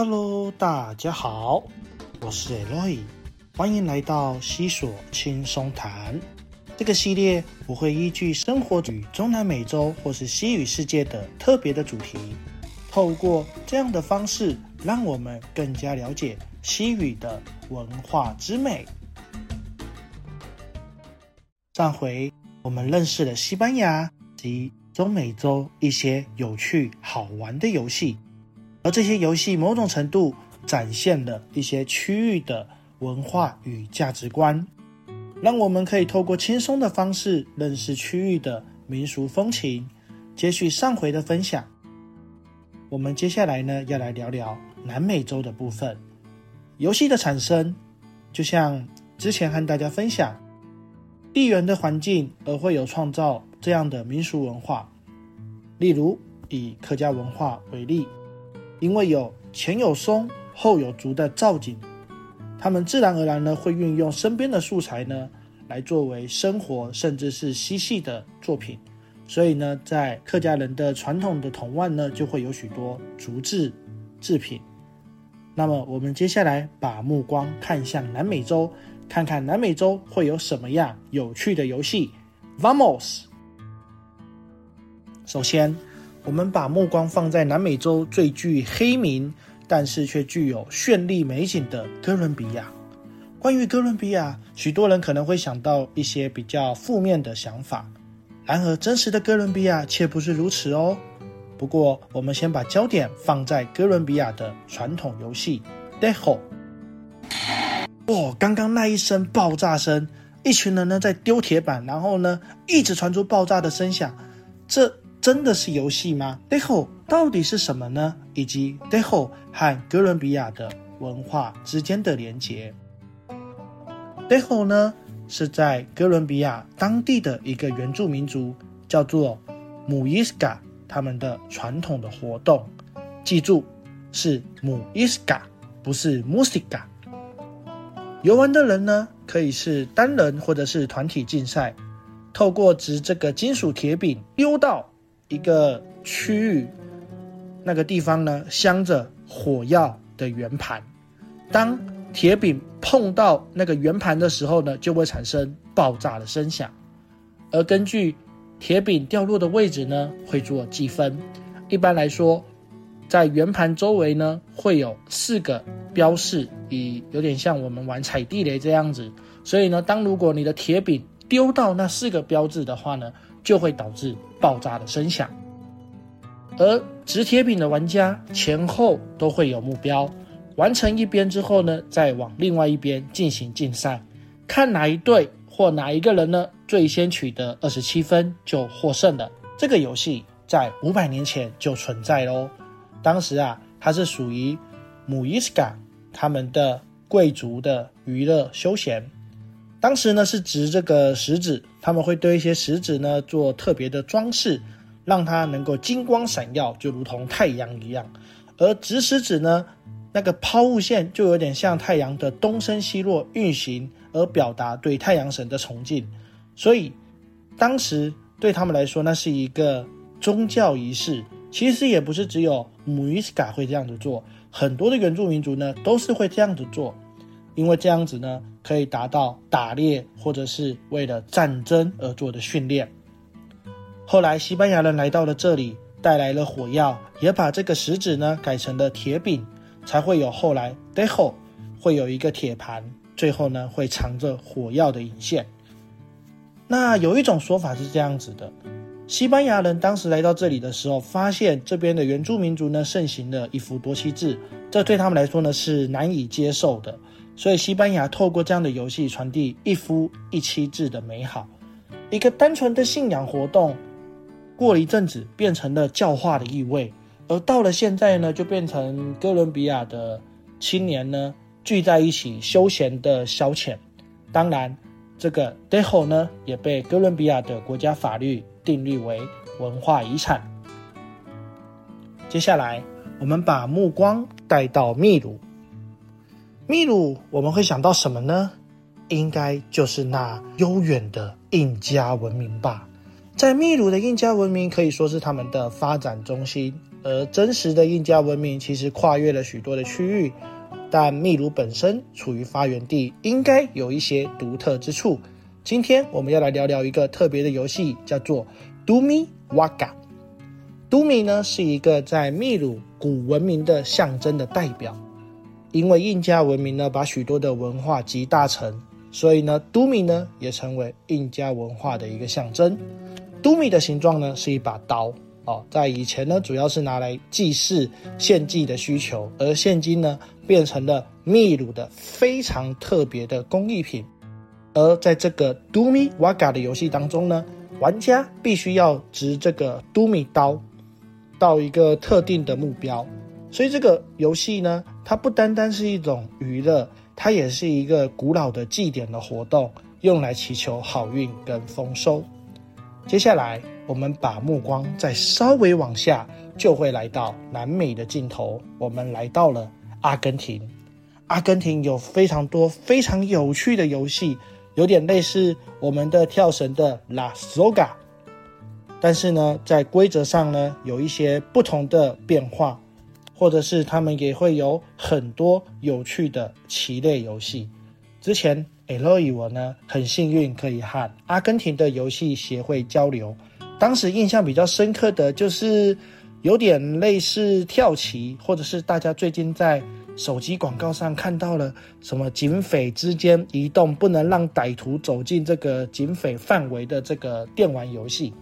Hello，大家好，我是 Eloy，欢迎来到西索轻松谈。这个系列我会依据生活与中南美洲或是西语世界的特别的主题，透过这样的方式，让我们更加了解西语的文化之美。上回我们认识了西班牙及中美洲一些有趣好玩的游戏。而这些游戏某种程度展现了一些区域的文化与价值观，让我们可以透过轻松的方式认识区域的民俗风情。接续上回的分享，我们接下来呢要来聊聊南美洲的部分。游戏的产生，就像之前和大家分享，地缘的环境而会有创造这样的民俗文化。例如以客家文化为例。因为有前有松后有竹的造景，他们自然而然呢会运用身边的素材呢来作为生活甚至是嬉戏的作品，所以呢在客家人的传统的铜腕呢就会有许多竹制制品。那么我们接下来把目光看向南美洲，看看南美洲会有什么样有趣的游戏。Vamos！首先。我们把目光放在南美洲最具黑名，但是却具有绚丽美景的哥伦比亚。关于哥伦比亚，许多人可能会想到一些比较负面的想法。然而，真实的哥伦比亚却不是如此哦。不过，我们先把焦点放在哥伦比亚的传统游戏 Dejo。哇，刚刚那一声爆炸声，一群人呢在丢铁板，然后呢一直传出爆炸的声响，这。真的是游戏吗？deho 到底是什么呢？以及 deho 和哥伦比亚的文化之间的连结？deho 呢是在哥伦比亚当地的一个原住民族叫做姆伊斯卡他们的传统的活动。记住是姆伊斯卡，不是 Musica。游玩的人呢可以是单人或者是团体竞赛，透过掷这个金属铁饼丢到。一个区域，那个地方呢，镶着火药的圆盘。当铁饼碰到那个圆盘的时候呢，就会产生爆炸的声响。而根据铁饼掉落的位置呢，会做计分。一般来说，在圆盘周围呢，会有四个标示，以有点像我们玩踩地雷这样子。所以呢，当如果你的铁饼丢到那四个标志的话呢，就会导致爆炸的声响，而掷铁饼的玩家前后都会有目标，完成一边之后呢，再往另外一边进行竞赛，看哪一队或哪一个人呢最先取得二十七分就获胜了。这个游戏在五百年前就存在喽，当时啊，它是属于姆伊斯卡他们的贵族的娱乐休闲。当时呢是掷这个石子，他们会对一些石子呢做特别的装饰，让它能够金光闪耀，就如同太阳一样。而掷石子呢，那个抛物线就有点像太阳的东升西落运行，而表达对太阳神的崇敬。所以当时对他们来说，那是一个宗教仪式。其实也不是只有姆伊斯卡会这样子做，很多的原住民族呢都是会这样子做。因为这样子呢，可以达到打猎或者是为了战争而做的训练。后来西班牙人来到了这里，带来了火药，也把这个石子呢改成了铁饼，才会有后来 dejo 会有一个铁盘，最后呢会藏着火药的引线。那有一种说法是这样子的：西班牙人当时来到这里的时候，发现这边的原住民族呢盛行的一夫多妻制，这对他们来说呢是难以接受的。所以，西班牙透过这样的游戏传递一夫一妻制的美好，一个单纯的信仰活动，过了一阵子变成了教化的意味，而到了现在呢，就变成哥伦比亚的青年呢聚在一起休闲的消遣。当然，这个 dejo 呢也被哥伦比亚的国家法律定立为文化遗产。接下来，我们把目光带到秘鲁。秘鲁，我们会想到什么呢？应该就是那悠远的印加文明吧。在秘鲁的印加文明可以说是他们的发展中心，而真实的印加文明其实跨越了许多的区域，但秘鲁本身处于发源地，应该有一些独特之处。今天我们要来聊聊一个特别的游戏，叫做 Dumi Waga。Dumi 呢是一个在秘鲁古文明的象征的代表，因为印加文明呢把许多的文化集大成，所以呢都米呢也成为印加文化的一个象征。都米的形状呢是一把刀哦，在以前呢主要是拿来祭祀献祭的需求，而现今呢变成了秘鲁的非常特别的工艺品。而在这个都米瓦嘎的游戏当中呢，玩家必须要执这个都米刀。到一个特定的目标，所以这个游戏呢，它不单单是一种娱乐，它也是一个古老的祭典的活动，用来祈求好运跟丰收。接下来，我们把目光再稍微往下，就会来到南美的尽头。我们来到了阿根廷，阿根廷有非常多非常有趣的游戏，有点类似我们的跳绳的 La Soga。但是呢，在规则上呢，有一些不同的变化，或者是他们也会有很多有趣的棋类游戏。之前 L 与我呢，很幸运可以和阿根廷的游戏协会交流，当时印象比较深刻的就是有点类似跳棋，或者是大家最近在手机广告上看到了什么警匪之间移动，不能让歹徒走进这个警匪范围的这个电玩游戏。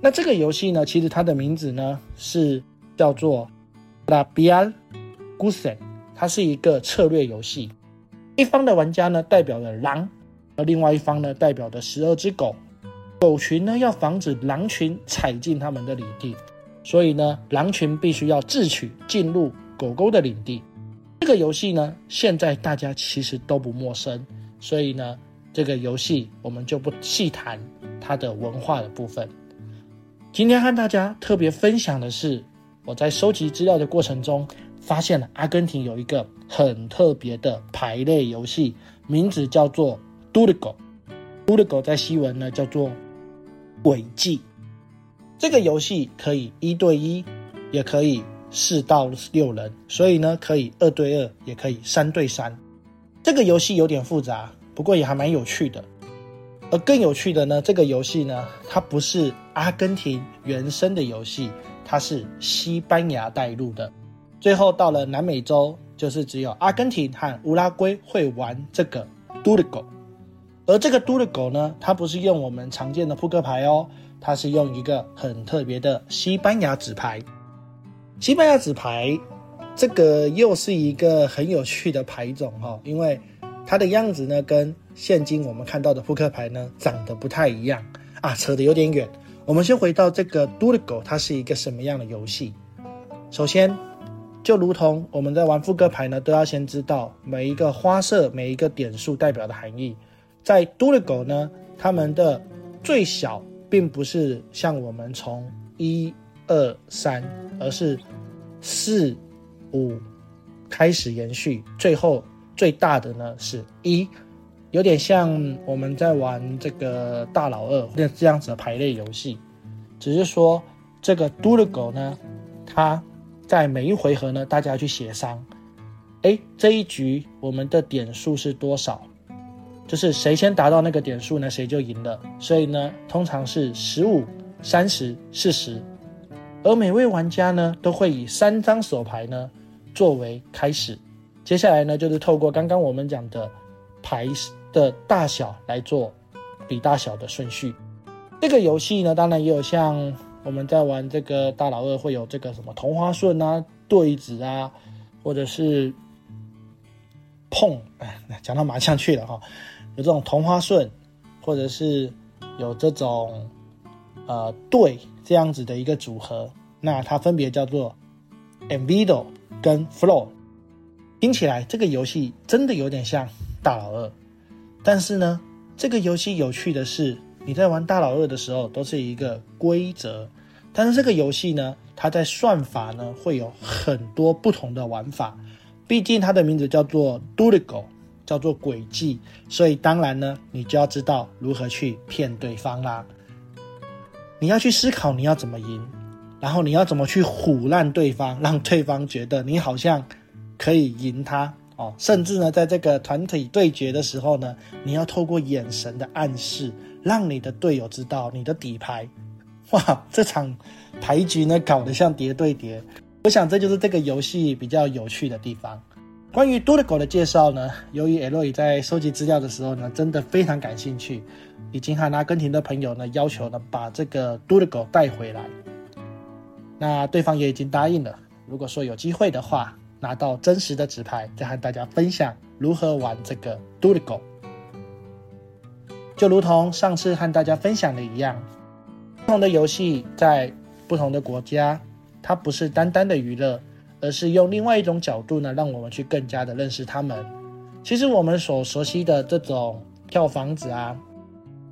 那这个游戏呢，其实它的名字呢是叫做 La Bial Gusen，它是一个策略游戏。一方的玩家呢代表了狼，而另外一方呢代表的十二只狗。狗群呢要防止狼群踩进他们的领地，所以呢狼群必须要智取进入狗狗的领地。这个游戏呢现在大家其实都不陌生，所以呢这个游戏我们就不细谈它的文化的部分。今天和大家特别分享的是，我在收集资料的过程中，发现了阿根廷有一个很特别的牌类游戏，名字叫做 Dugo。Dugo 在西文呢叫做轨迹。这个游戏可以一对一，也可以四到六人，所以呢可以二对二，也可以三对三。这个游戏有点复杂，不过也还蛮有趣的。而更有趣的呢，这个游戏呢，它不是阿根廷原生的游戏，它是西班牙带入的。最后到了南美洲，就是只有阿根廷和乌拉圭会玩这个 d u l g o 而这个 d u l g o 呢，它不是用我们常见的扑克牌哦，它是用一个很特别的西班牙纸牌。西班牙纸牌这个又是一个很有趣的牌种哈，因为它的样子呢跟现今我们看到的扑克牌呢，长得不太一样啊，扯得有点远。我们先回到这个 d u l g o 它是一个什么样的游戏？首先，就如同我们在玩扑克牌呢，都要先知道每一个花色、每一个点数代表的含义。在 d u l g o 呢，它们的最小并不是像我们从一二三，而是四五开始延续，最后最大的呢是一。有点像我们在玩这个大老二那这样子的排类游戏，只是说这个 d u l g o 呢，它在每一回合呢，大家去协商，哎，这一局我们的点数是多少？就是谁先达到那个点数呢，谁就赢了。所以呢，通常是十五、三十、四十，而每位玩家呢，都会以三张手牌呢作为开始，接下来呢，就是透过刚刚我们讲的牌。的大小来做比大小的顺序。这个游戏呢，当然也有像我们在玩这个大老二会有这个什么同花顺啊、对子啊，或者是碰，哎，讲到麻将去了哈。有这种同花顺，或者是有这种呃对这样子的一个组合，那它分别叫做 Envido 跟 Flow。听起来这个游戏真的有点像大老二。但是呢，这个游戏有趣的是，你在玩大老二的时候都是一个规则，但是这个游戏呢，它在算法呢会有很多不同的玩法。毕竟它的名字叫做 Duligo，叫做诡计，所以当然呢，你就要知道如何去骗对方啦。你要去思考你要怎么赢，然后你要怎么去唬烂对方，让对方觉得你好像可以赢他哦，甚至呢，在这个团体对决的时候呢，你要透过眼神的暗示，让你的队友知道你的底牌。哇，这场牌局呢搞得像叠对叠，我想这就是这个游戏比较有趣的地方。关于 Do the Go 的介绍呢，由于 L 在收集资料的时候呢，真的非常感兴趣，已经和阿根廷的朋友呢要求呢把这个 Do the Go 带回来。那对方也已经答应了。如果说有机会的话，拿到真实的纸牌，再和大家分享如何玩这个 Do the Go。就如同上次和大家分享的一样。不同的游戏在不同的国家，它不是单单的娱乐，而是用另外一种角度呢，让我们去更加的认识他们。其实我们所熟悉的这种跳房子啊、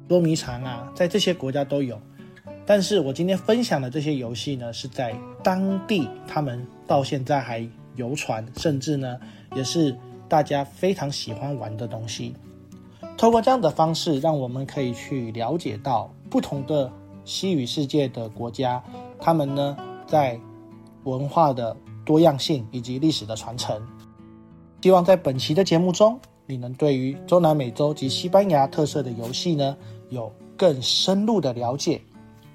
捉迷藏啊，在这些国家都有。但是我今天分享的这些游戏呢，是在当地他们到现在还游船，甚至呢也是大家非常喜欢玩的东西。透过这样的方式，让我们可以去了解到不同的。西语世界的国家，他们呢在文化的多样性以及历史的传承。希望在本期的节目中，你能对于中南美洲及西班牙特色的游戏呢有更深入的了解，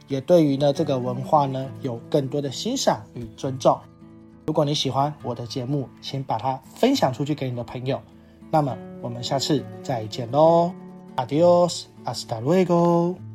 也对于呢这个文化呢有更多的欣赏与尊重。如果你喜欢我的节目，请把它分享出去给你的朋友。那么我们下次再见喽，Adios，hasta luego。